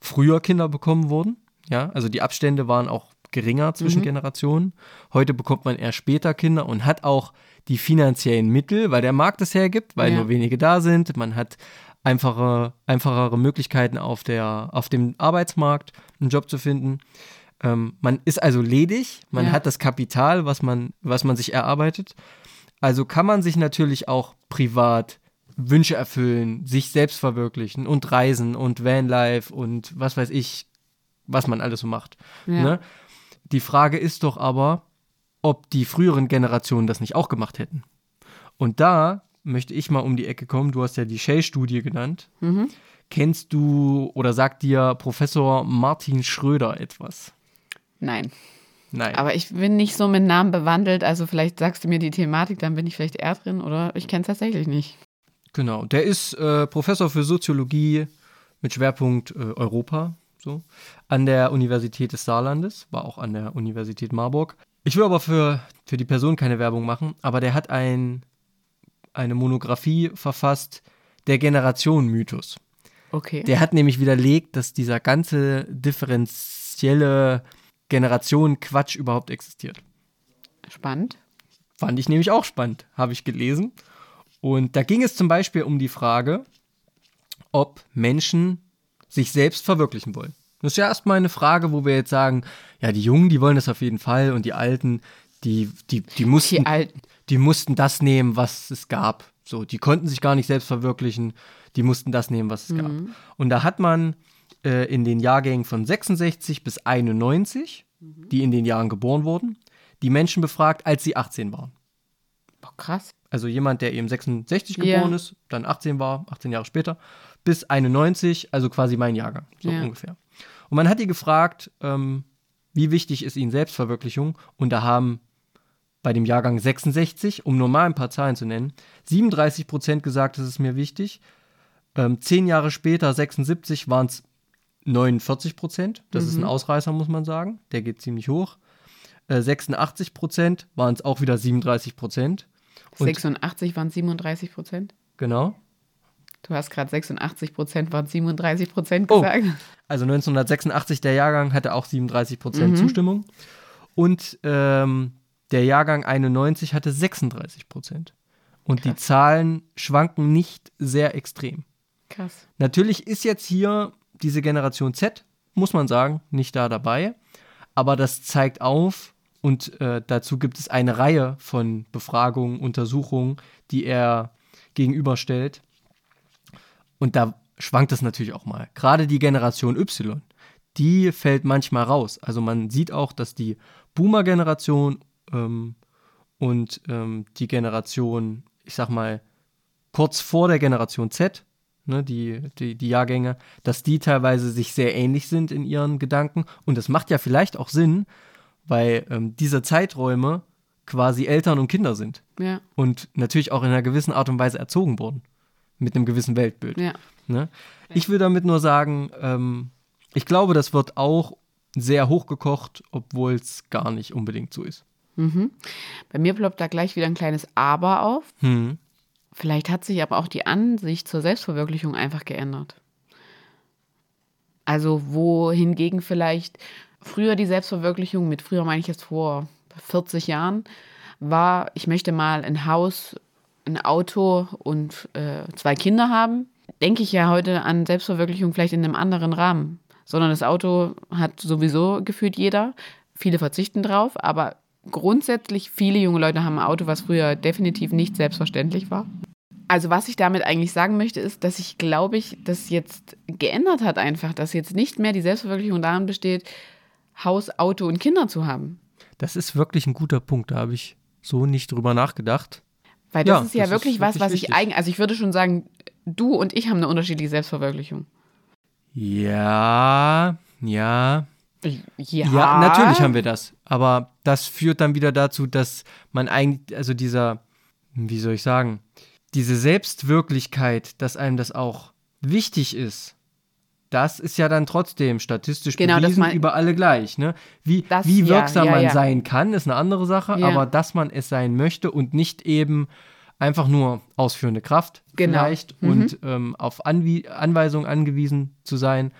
früher Kinder bekommen wurden. Ja, also die Abstände waren auch geringer zwischen mhm. Generationen. Heute bekommt man eher später Kinder und hat auch die finanziellen Mittel, weil der Markt es hergibt, weil ja. nur wenige da sind. Man hat einfache, einfachere Möglichkeiten auf, der, auf dem Arbeitsmarkt einen Job zu finden. Ähm, man ist also ledig, man ja. hat das Kapital, was man, was man sich erarbeitet. Also kann man sich natürlich auch privat Wünsche erfüllen, sich selbst verwirklichen und reisen und Vanlife und was weiß ich, was man alles so macht. Ja. Ne? Die Frage ist doch aber, ob die früheren Generationen das nicht auch gemacht hätten. Und da möchte ich mal um die Ecke kommen. Du hast ja die Shell-Studie genannt. Mhm. Kennst du oder sagt dir Professor Martin Schröder etwas? Nein. Nein. Aber ich bin nicht so mit Namen bewandelt, also vielleicht sagst du mir die Thematik, dann bin ich vielleicht eher drin oder ich kenne es tatsächlich nicht. Genau, der ist äh, Professor für Soziologie mit Schwerpunkt äh, Europa, so, an der Universität des Saarlandes, war auch an der Universität Marburg. Ich will aber für, für die Person keine Werbung machen, aber der hat ein, eine Monographie verfasst, der Generationenmythos. Okay. Der hat nämlich widerlegt, dass dieser ganze differenzielle Generationenquatsch überhaupt existiert. Spannend. Fand ich nämlich auch spannend, habe ich gelesen. Und da ging es zum Beispiel um die Frage, ob Menschen sich selbst verwirklichen wollen. Das ist ja erstmal eine Frage, wo wir jetzt sagen, ja, die Jungen, die wollen das auf jeden Fall und die Alten, die, die, die mussten, die, die mussten das nehmen, was es gab. So, die konnten sich gar nicht selbst verwirklichen, die mussten das nehmen, was es mhm. gab. Und da hat man äh, in den Jahrgängen von 66 bis 91, mhm. die in den Jahren geboren wurden, die Menschen befragt, als sie 18 waren. Boah, krass. Also jemand, der eben 66 geboren yeah. ist, dann 18 war, 18 Jahre später, bis 91, also quasi mein Jahrgang, so yeah. ungefähr. Und man hat die gefragt, ähm, wie wichtig ist ihnen Selbstverwirklichung? Und da haben bei dem Jahrgang 66, um nur mal ein paar Zahlen zu nennen, 37 Prozent gesagt, das ist mir wichtig. Ähm, zehn Jahre später, 76, waren es 49 Prozent. Das mhm. ist ein mhm. Ausreißer, muss man sagen. Der geht ziemlich hoch. Äh, 86 Prozent waren es auch wieder 37 Prozent. 86 waren 37 Prozent? Genau. Du hast gerade 86 Prozent waren 37 Prozent oh. gesagt. Oh, also 1986 der Jahrgang hatte auch 37 Prozent mhm. Zustimmung. Und ähm, Der Jahrgang 91 hatte 36 Prozent. Und Krass. die Zahlen schwanken nicht sehr extrem. Krass. Natürlich ist jetzt hier diese Generation Z, muss man sagen, nicht da dabei. Aber das zeigt auf, und äh, dazu gibt es eine Reihe von Befragungen, Untersuchungen, die er gegenüberstellt. Und da schwankt es natürlich auch mal. Gerade die Generation Y, die fällt manchmal raus. Also man sieht auch, dass die Boomer-Generation ähm, und ähm, die Generation, ich sag mal, kurz vor der Generation Z, ne, die, die, die Jahrgänge, dass die teilweise sich sehr ähnlich sind in ihren Gedanken. Und das macht ja vielleicht auch Sinn, weil ähm, diese Zeiträume quasi Eltern und Kinder sind Ja, und natürlich auch in einer gewissen Art und Weise erzogen wurden. Mit einem gewissen Weltbild. ja. Ne? Ich will damit nur sagen, ähm, ich glaube, das wird auch sehr hochgekocht, obwohl es gar nicht unbedingt so ist. Mhm. Bei mir ploppt da gleich wieder ein kleines Aber auf. Hm. Vielleicht hat sich aber auch die Ansicht zur Selbstverwirklichung einfach geändert. Also wohingegen vielleicht früher die Selbstverwirklichung, mit früher meine ich jetzt vor 40 Jahren, war, ich möchte mal ein Haus, ein Auto und äh, zwei Kinder haben, denke ich ja heute an Selbstverwirklichung vielleicht in einem anderen Rahmen. Sondern das Auto hat sowieso gefühlt jeder. Viele verzichten drauf, aber grundsätzlich viele junge Leute haben ein Auto, was früher definitiv nicht selbstverständlich war. Also was ich damit eigentlich sagen möchte, ist, dass ich glaube ich, das jetzt geändert hat einfach, dass jetzt nicht mehr die Selbstverwirklichung darin besteht, Haus, Auto und Kinder zu haben. Das ist wirklich ein guter Punkt. Da habe ich so nicht drüber nachgedacht. Weil das Ja, ist ja das ist wirklich was, wirklich was ich eigentlich, also ich würde schon sagen, du und ich haben eine unterschiedliche Selbstverwirklichung. Ja, ja. Ja, Ja, natürlich haben wir das. Aber das führt dann wieder dazu, dass man eigentlich, also dieser, wie soll ich sagen, diese Selbstwirklichkeit, dass einem das auch wichtig ist, das ist ja dann trotzdem statistisch Genau, bewiesen man- über alle gleich. Ne? Wie, Das- wie ja, wirksam ja, man ja. sein kann, ist eine andere Sache, Ja. aber dass man es sein möchte und nicht eben einfach nur ausführende Kraft Genau. vielleicht Mhm. und ähm, auf Anwie Anweisungen angewiesen zu sein,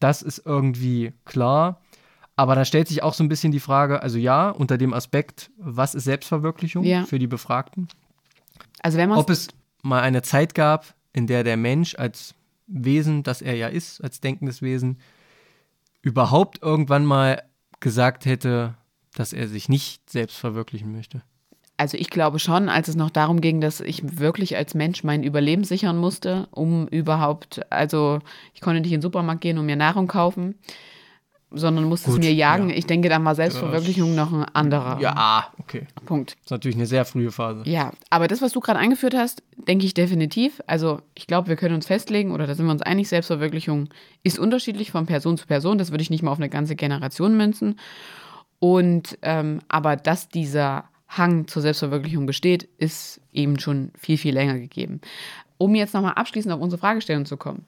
das ist irgendwie klar. Aber da stellt sich auch so ein bisschen die Frage, also ja, unter dem Aspekt, was ist Selbstverwirklichung Ja. für die Befragten? Also wenn man Ob es mal eine Zeit gab, in der der Mensch als Wesen, das er ja ist, als denkendes Wesen, überhaupt irgendwann mal gesagt hätte, dass er sich nicht selbst verwirklichen möchte. Also ich glaube schon, als es noch darum ging, dass ich wirklich als Mensch mein Überleben sichern musste, um überhaupt, also ich konnte nicht in den Supermarkt gehen und mir Nahrung kaufen, sondern musste Gut, es mir jagen. ja. Ich denke, dann war Selbstverwirklichung noch ein anderer Ja, okay. Punkt. Das ist natürlich eine sehr frühe Phase. Ja, aber das, was du gerade angeführt hast, denke ich definitiv. Also ich glaube, wir können uns festlegen oder da sind wir uns einig, Selbstverwirklichung ist unterschiedlich von Person zu Person. Das würde ich nicht mal auf eine ganze Generation münzen. Und ähm, aber dass dieser Hang zur Selbstverwirklichung besteht, ist eben schon viel, viel länger gegeben. Um jetzt nochmal abschließend auf unsere Fragestellung zu kommen.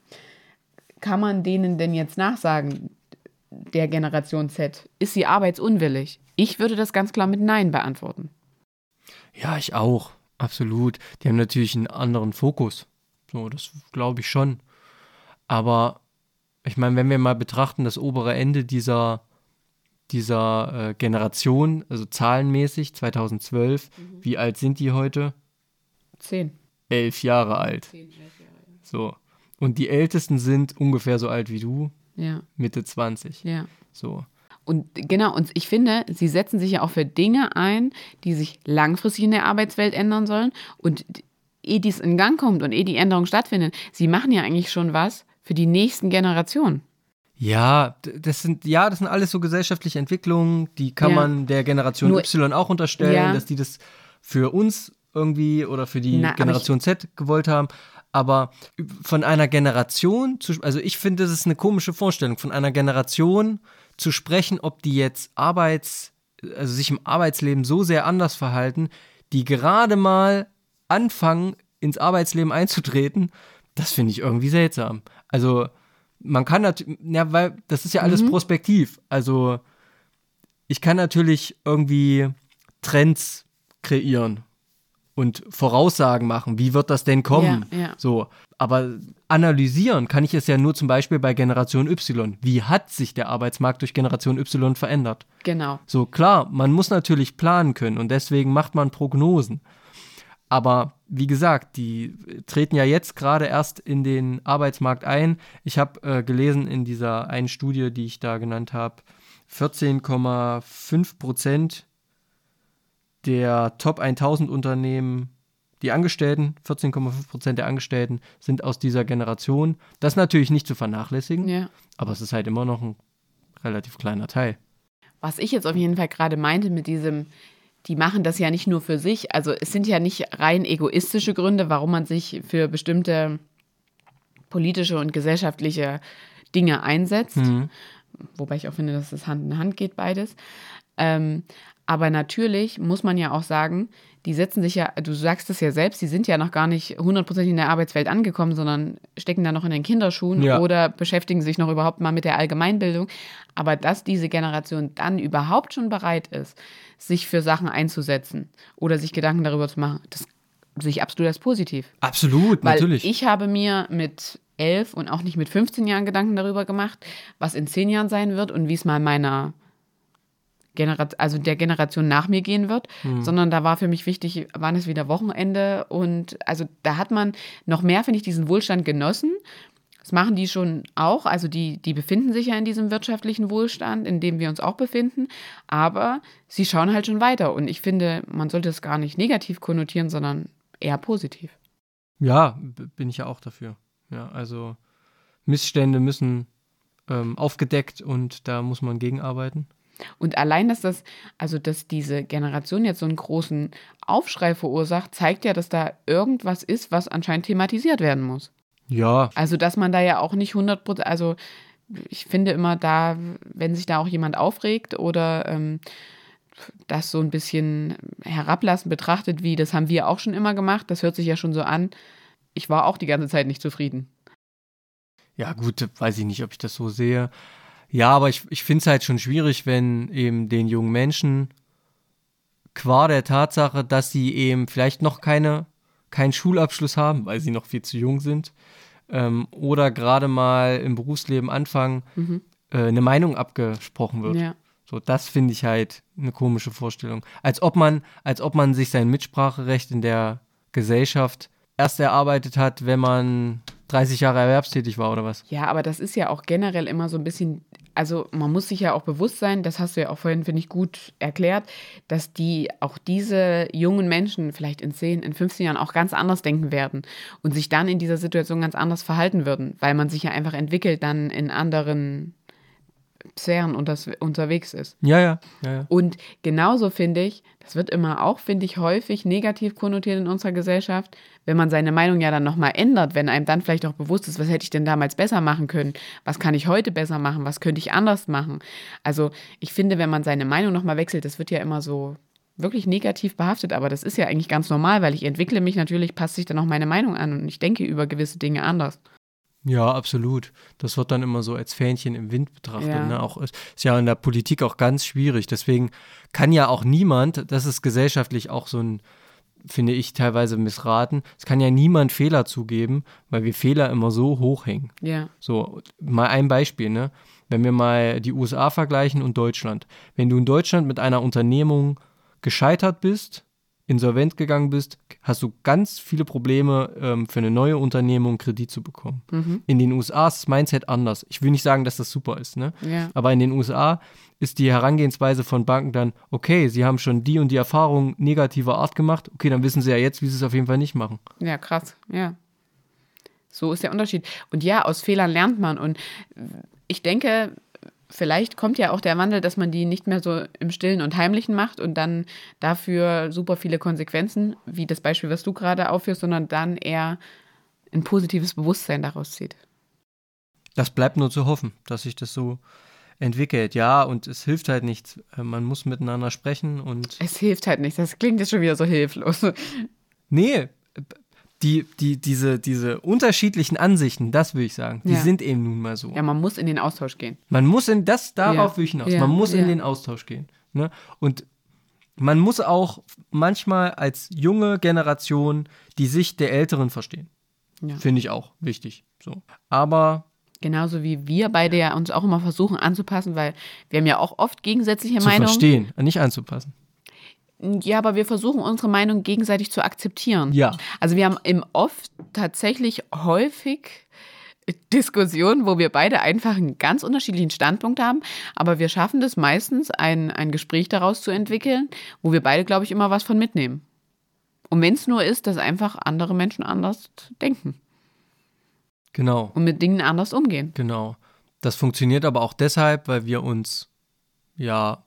Kann man denen denn jetzt nachsagen, der Generation Z, ist sie arbeitsunwillig? Ich würde das ganz klar mit Nein beantworten. Ja, ich auch. Absolut. Die haben natürlich einen anderen Fokus. So, das glaube ich schon. Aber ich meine, wenn wir mal betrachten, das obere Ende dieser, dieser äh, Generation, also zahlenmäßig, 2012, wie alt sind die heute? Zehn. Elf Jahre alt. So. Und die Ältesten sind ungefähr so alt wie du, Ja, Mitte 20. ja. So. Und genau, und ich finde, sie setzen sich ja auch für Dinge ein, die sich langfristig in der Arbeitswelt ändern sollen. Und ehe dies in Gang kommt und ehe die Änderungen stattfinden, sie machen ja eigentlich schon was für die nächsten Generationen. Ja, das sind, ja, das sind alles so gesellschaftliche Entwicklungen, die kann Ja. man der Generation Nur- Y auch unterstellen, Ja. dass die das für uns irgendwie oder für die Na, Generation Z gewollt haben. Aber von einer Generation zu, also ich finde, das ist eine komische Vorstellung, von einer Generation zu sprechen, ob die jetzt Arbeits, also sich im Arbeitsleben so sehr anders verhalten, die gerade mal anfangen, ins Arbeitsleben einzutreten, das finde ich irgendwie seltsam. Also man kann natürlich, ja, weil das ist ja alles prospektiv. Also ich kann natürlich irgendwie Trends kreieren und Voraussagen machen. Wie wird das denn kommen? Ja, ja. So, aber analysieren kann ich es ja nur zum Beispiel bei Generation Y. Wie hat sich der Arbeitsmarkt durch Generation Y verändert? Genau. So klar, man muss natürlich planen können und deswegen macht man Prognosen. Aber wie gesagt, die treten ja jetzt gerade erst in den Arbeitsmarkt ein. Ich habe äh, gelesen in dieser einen Studie, die ich da genannt habe, 14,5 Prozent der Top 1000 Unternehmen, die Angestellten, 14,5 Prozent der Angestellten sind aus dieser Generation. Das ist natürlich nicht zu vernachlässigen, Ja. aber es ist halt immer noch ein relativ kleiner Teil. Was ich jetzt auf jeden Fall gerade meinte mit diesem, die machen das ja nicht nur für sich. Also es sind ja nicht rein egoistische Gründe, warum man sich für bestimmte politische und gesellschaftliche Dinge einsetzt. Wobei ich auch finde, dass das Hand in Hand geht, beides. Ähm, aber natürlich muss man ja auch sagen, die setzen sich ja, du sagst es ja selbst, die sind ja noch gar nicht hundertprozentig in der Arbeitswelt angekommen, sondern stecken da noch in den Kinderschuhen Ja. oder beschäftigen sich noch überhaupt mal mit der Allgemeinbildung. Aber dass diese Generation dann überhaupt schon bereit ist, sich für Sachen einzusetzen oder sich Gedanken darüber zu machen, das sehe ich absolut als positiv. Absolut, Weil natürlich. ich habe mir mit elf und auch nicht mit 15 Jahren Gedanken darüber gemacht, was in zehn Jahren sein wird und wie es mal meiner Generation, also der Generation nach mir gehen wird, sondern da war für mich wichtig, wann ist wieder Wochenende und also da hat man noch mehr, finde ich, diesen Wohlstand genossen. Das machen die schon auch, also die, die befinden sich ja in diesem wirtschaftlichen Wohlstand, in dem wir uns auch befinden, aber sie schauen halt schon weiter und ich finde, man sollte es gar nicht negativ konnotieren, sondern eher positiv. Ja, bin ich ja auch dafür. Ja, also Missstände müssen ähm, aufgedeckt und da muss man gegenarbeiten. Und allein, dass das, also dass diese Generation jetzt so einen großen Aufschrei verursacht, zeigt ja, dass da irgendwas ist, was anscheinend thematisiert werden muss. Ja, Also, dass man da ja auch nicht 100 Prozent, also ich finde immer da, wenn sich da auch jemand aufregt oder ähm, das so ein bisschen herablassend betrachtet, wie das haben wir auch schon immer gemacht, das hört sich ja schon so an. Ich war auch die ganze Zeit nicht zufrieden. ja gut, weiß ich nicht, ob ich das so sehe. Ja, aber ich, ich finde es halt schon schwierig, wenn eben den jungen Menschen qua der Tatsache, dass sie eben vielleicht noch keine, keinen Schulabschluss haben, weil sie noch viel zu jung sind, ähm, oder gerade mal im Berufsleben anfangen, äh, eine Meinung abgesprochen wird. Ja. So, das finde ich halt eine komische Vorstellung. Als ob man, als ob man sich sein Mitspracherecht in der Gesellschaft erst erarbeitet hat, wenn man 30 Jahre erwerbstätig war oder was. Ja, aber das ist ja auch generell immer so ein bisschen, also man muss sich ja auch bewusst sein, das hast du ja auch vorhin, finde ich, gut erklärt, dass die auch diese jungen Menschen vielleicht in 10, in 15 Jahren auch ganz anders denken werden und sich dann in dieser Situation ganz anders verhalten würden, weil man sich ja einfach entwickelt, dann in anderen Unters, unterwegs ist. Ja, ja, ja, ja. Und genauso finde ich, das wird immer auch, finde ich, häufig negativ konnotiert in unserer Gesellschaft, wenn man seine Meinung ja dann nochmal ändert, wenn einem dann vielleicht auch bewusst ist, was hätte ich denn damals besser machen können, was kann ich heute besser machen, was könnte ich anders machen. Also ich finde, wenn man seine Meinung nochmal wechselt, das wird ja immer so wirklich negativ behaftet, aber das ist ja eigentlich ganz normal, weil ich entwickle mich natürlich, passt sich dann auch meine Meinung an und ich denke über gewisse Dinge anders. Ja, absolut. Das wird dann immer so als Fähnchen im Wind betrachtet. Ja. Ne? Auch, ist ist ja in der Politik auch ganz schwierig. Deswegen kann ja auch niemand, das ist gesellschaftlich auch so ein, finde ich, teilweise missraten, es kann ja niemand Fehler zugeben, weil wir Fehler immer so hoch hängen. Ja, So, mal ein Beispiel, ne? Wenn wir mal die USA vergleichen und Deutschland. Wenn du in Deutschland mit einer Unternehmung gescheitert bist, insolvent gegangen bist, hast du ganz viele Probleme, ähm, für eine neue Unternehmung Kredit zu bekommen. In den USA ist das Mindset anders. Ich will nicht sagen, dass das super ist, ne? Ja. Aber in den USA ist die Herangehensweise von Banken dann, okay, sie haben schon die und die Erfahrung negativer Art gemacht, okay, dann wissen sie ja jetzt, wie sie es auf jeden Fall nicht machen. ja, krass, ja. So ist der Unterschied. Und ja, aus Fehlern lernt man. Und ich denke, vielleicht kommt ja auch der Wandel, dass man die nicht mehr so im Stillen und Heimlichen macht und dann dafür super viele Konsequenzen, wie das Beispiel, was du gerade aufführst, sondern dann eher ein positives Bewusstsein daraus zieht. Das bleibt nur zu hoffen, dass sich das so entwickelt. Ja, und es hilft halt nichts. Äh, Man muss miteinander sprechen und. Es hilft halt nicht. Das klingt jetzt schon wieder so hilflos. Nee, die, die, diese, diese unterschiedlichen Ansichten, das will ich sagen, die Ja. sind eben nun mal so. Ja, man muss in den Austausch gehen. Man muss in das, darauf Ja. will ich hinaus. Ja. Man muss in den Austausch gehen. Ne? Und man muss auch manchmal als junge Generation die Sicht der Älteren verstehen. Finde ich auch wichtig. So. Aber Genauso wie wir beide ja uns auch immer versuchen anzupassen, weil wir haben ja auch oft gegensätzliche zu Meinungen. verstehen, nicht anzupassen. Ja, aber wir versuchen unsere Meinung gegenseitig zu akzeptieren. Ja. Also wir haben im Oft tatsächlich häufig Diskussionen, wo wir beide einfach einen ganz unterschiedlichen Standpunkt haben, aber wir schaffen das meistens, ein, ein Gespräch daraus zu entwickeln, wo wir beide, glaube ich, immer was von mitnehmen. Und wenn es nur ist, dass einfach andere Menschen anders denken. Genau. Und mit Dingen anders umgehen. Genau. Das funktioniert aber auch deshalb, weil wir uns ja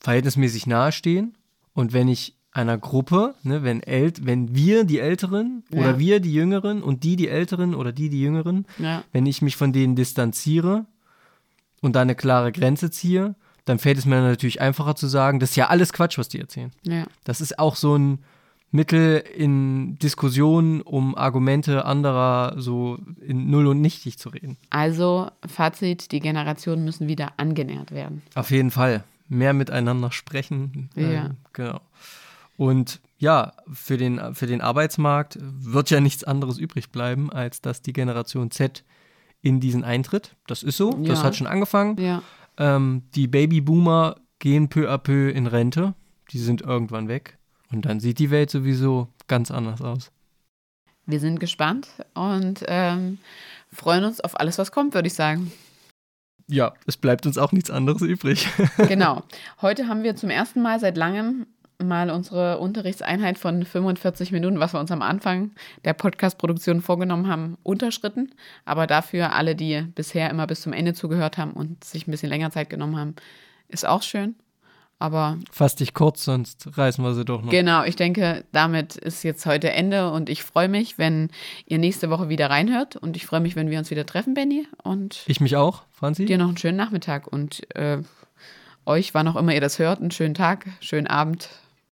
verhältnismäßig nahestehen. Und wenn ich einer Gruppe, ne, wenn, El wenn wir die Älteren ja. oder wir die Jüngeren und die die Älteren oder die die Jüngeren, ja. wenn ich mich von denen distanziere und da eine klare Grenze ziehe, dann fällt es mir natürlich einfacher zu sagen, das ist ja alles Quatsch, was die erzählen. Ja. Das ist auch so ein Mittel in Diskussionen, um Argumente anderer so in Null und Nichtig zu reden. Also, Fazit, die Generationen müssen wieder angenähert werden. Auf jeden Fall. Mehr miteinander sprechen. Ja. Ähm, genau. Und ja, für den, für den Arbeitsmarkt wird ja nichts anderes übrig bleiben, als dass die Generation Z in diesen eintritt. Das ist so, ja. das hat schon angefangen. Ja. Ähm, die Babyboomer gehen peu à peu in Rente. Die sind irgendwann weg. Und dann sieht die Welt sowieso ganz anders aus. Wir sind gespannt und ähm, freuen uns auf alles, was kommt, würde ich sagen. Ja, es bleibt uns auch nichts anderes übrig. *laughs* genau. Heute haben wir zum ersten Mal seit langem mal unsere Unterrichtseinheit von 45 Minuten, was wir uns am Anfang der Podcast-Produktion vorgenommen haben, unterschritten. Aber dafür alle, die bisher immer bis zum Ende zugehört haben und sich ein bisschen länger Zeit genommen haben, ist auch schön. Aber. Fass dich kurz, sonst reißen wir sie doch noch. Genau, ich denke, damit ist jetzt heute Ende und ich freue mich, wenn ihr nächste Woche wieder reinhört und ich freue mich, wenn wir uns wieder treffen, Benny. Und ich mich auch, Franzi. Dir noch einen schönen Nachmittag und äh, euch, wann auch immer ihr das hört, einen schönen Tag, schönen Abend.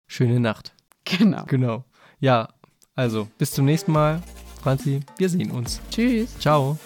Schöne Nacht. Genau. Genau. Ja, also bis zum nächsten Mal. Franzi, wir sehen uns. Tschüss. Ciao.